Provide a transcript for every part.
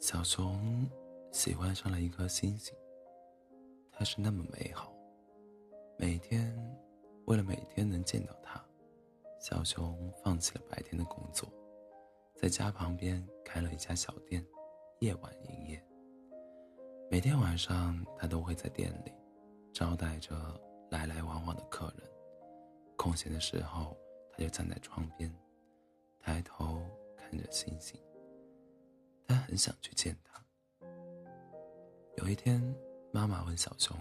小熊喜欢上了一颗星星，它是那么美好。每天，为了每天能见到它，小熊放弃了白天的工作，在家旁边开了一家小店，夜晚营业。每天晚上，他都会在店里招待着来来往往的客人。空闲的时候，他就站在窗边，抬头看着星星。他很想去见他。有一天，妈妈问小熊：“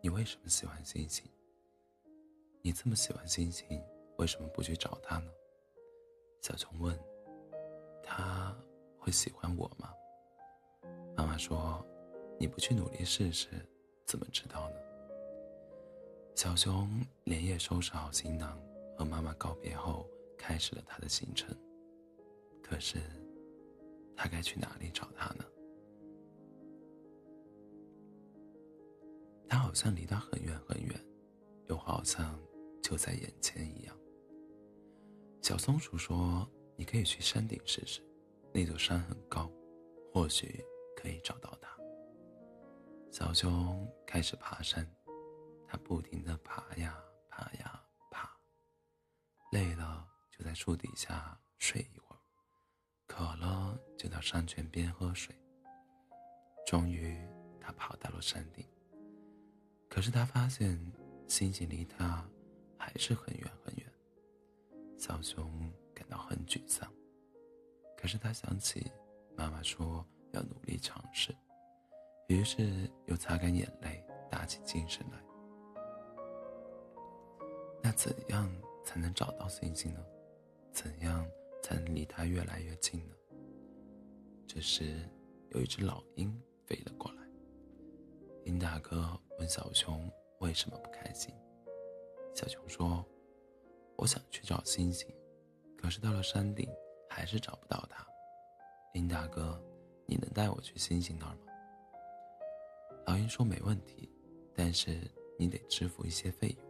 你为什么喜欢星星？你这么喜欢星星，为什么不去找他呢？”小熊问：“他会喜欢我吗？”妈妈说：“你不去努力试试，怎么知道呢？”小熊连夜收拾好行囊，和妈妈告别后，开始了他的行程。可是。他该去哪里找他呢？他好像离他很远很远，又好像就在眼前一样。小松鼠说：“你可以去山顶试试，那座山很高，或许可以找到他。”小熊开始爬山，它不停的爬呀爬呀爬，累了就在树底下睡一会儿。渴了，就到山泉边喝水。终于，他跑到了山顶。可是他发现星星离他还是很远很远。小熊感到很沮丧。可是他想起妈妈说要努力尝试，于是又擦干眼泪，打起精神来。那怎样才能找到星星呢？怎样？才能离他越来越近呢。这时，有一只老鹰飞了过来。鹰大哥问小熊为什么不开心。小熊说：“我想去找星星，可是到了山顶还是找不到它。鹰大哥，你能带我去星星那儿吗？”老鹰说：“没问题，但是你得支付一些费用。”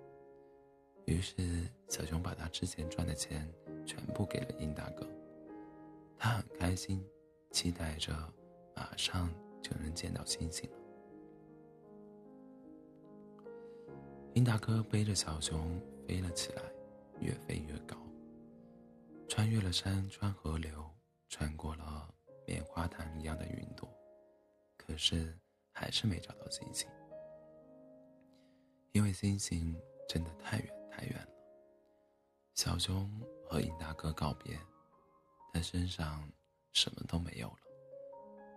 于是，小熊把他之前赚的钱全部给了鹰大哥。他很开心，期待着马上就能见到星星了。鹰大哥背着小熊飞了起来，越飞越高，穿越了山川河流，穿过了棉花糖一样的云朵，可是还是没找到星星，因为星星真的太远。太远了。小熊和鹰大哥告别，他身上什么都没有了，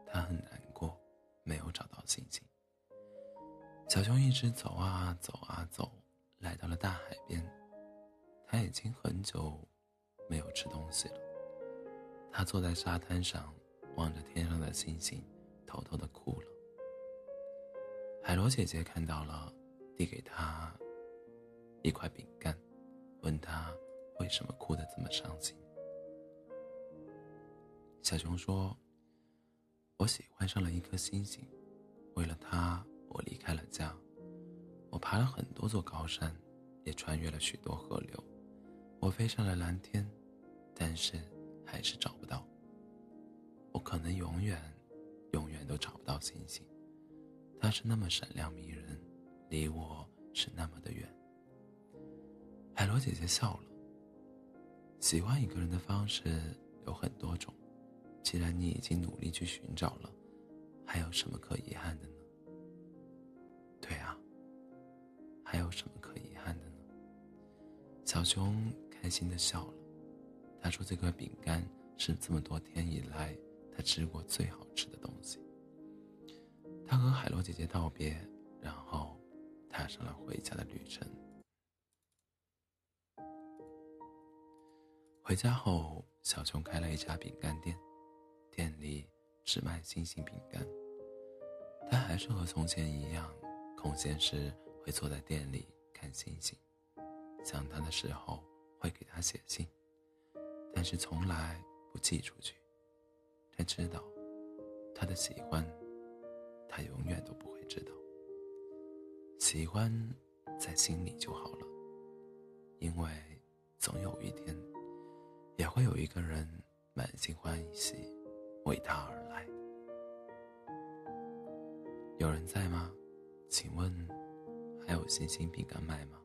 他很难过，没有找到星星。小熊一直走啊走啊走，来到了大海边。他已经很久没有吃东西了。他坐在沙滩上，望着天上的星星，偷偷的哭了。海螺姐姐看到了，递给他。一块饼干，问他为什么哭得这么伤心。小熊说：“我喜欢上了一颗星星，为了它，我离开了家，我爬了很多座高山，也穿越了许多河流，我飞上了蓝天，但是还是找不到。我可能永远，永远都找不到星星，它是那么闪亮迷人，离我是那么的远。”海螺姐姐笑了。喜欢一个人的方式有很多种，既然你已经努力去寻找了，还有什么可遗憾的呢？对啊，还有什么可遗憾的呢？小熊开心的笑了。他说：“这块饼干是这么多天以来他吃过最好吃的东西。”他和海螺姐姐道别，然后踏上了回家的旅程。回家后，小熊开了一家饼干店，店里只卖星星饼干。他还是和从前一样，空闲时会坐在店里看星星，想他的时候会给他写信，但是从来不寄出去。他知道，他的喜欢，他永远都不会知道。喜欢在心里就好了，因为总有一天。也会有一个人满心欢喜为他而来。有人在吗？请问还有星星饼干卖吗？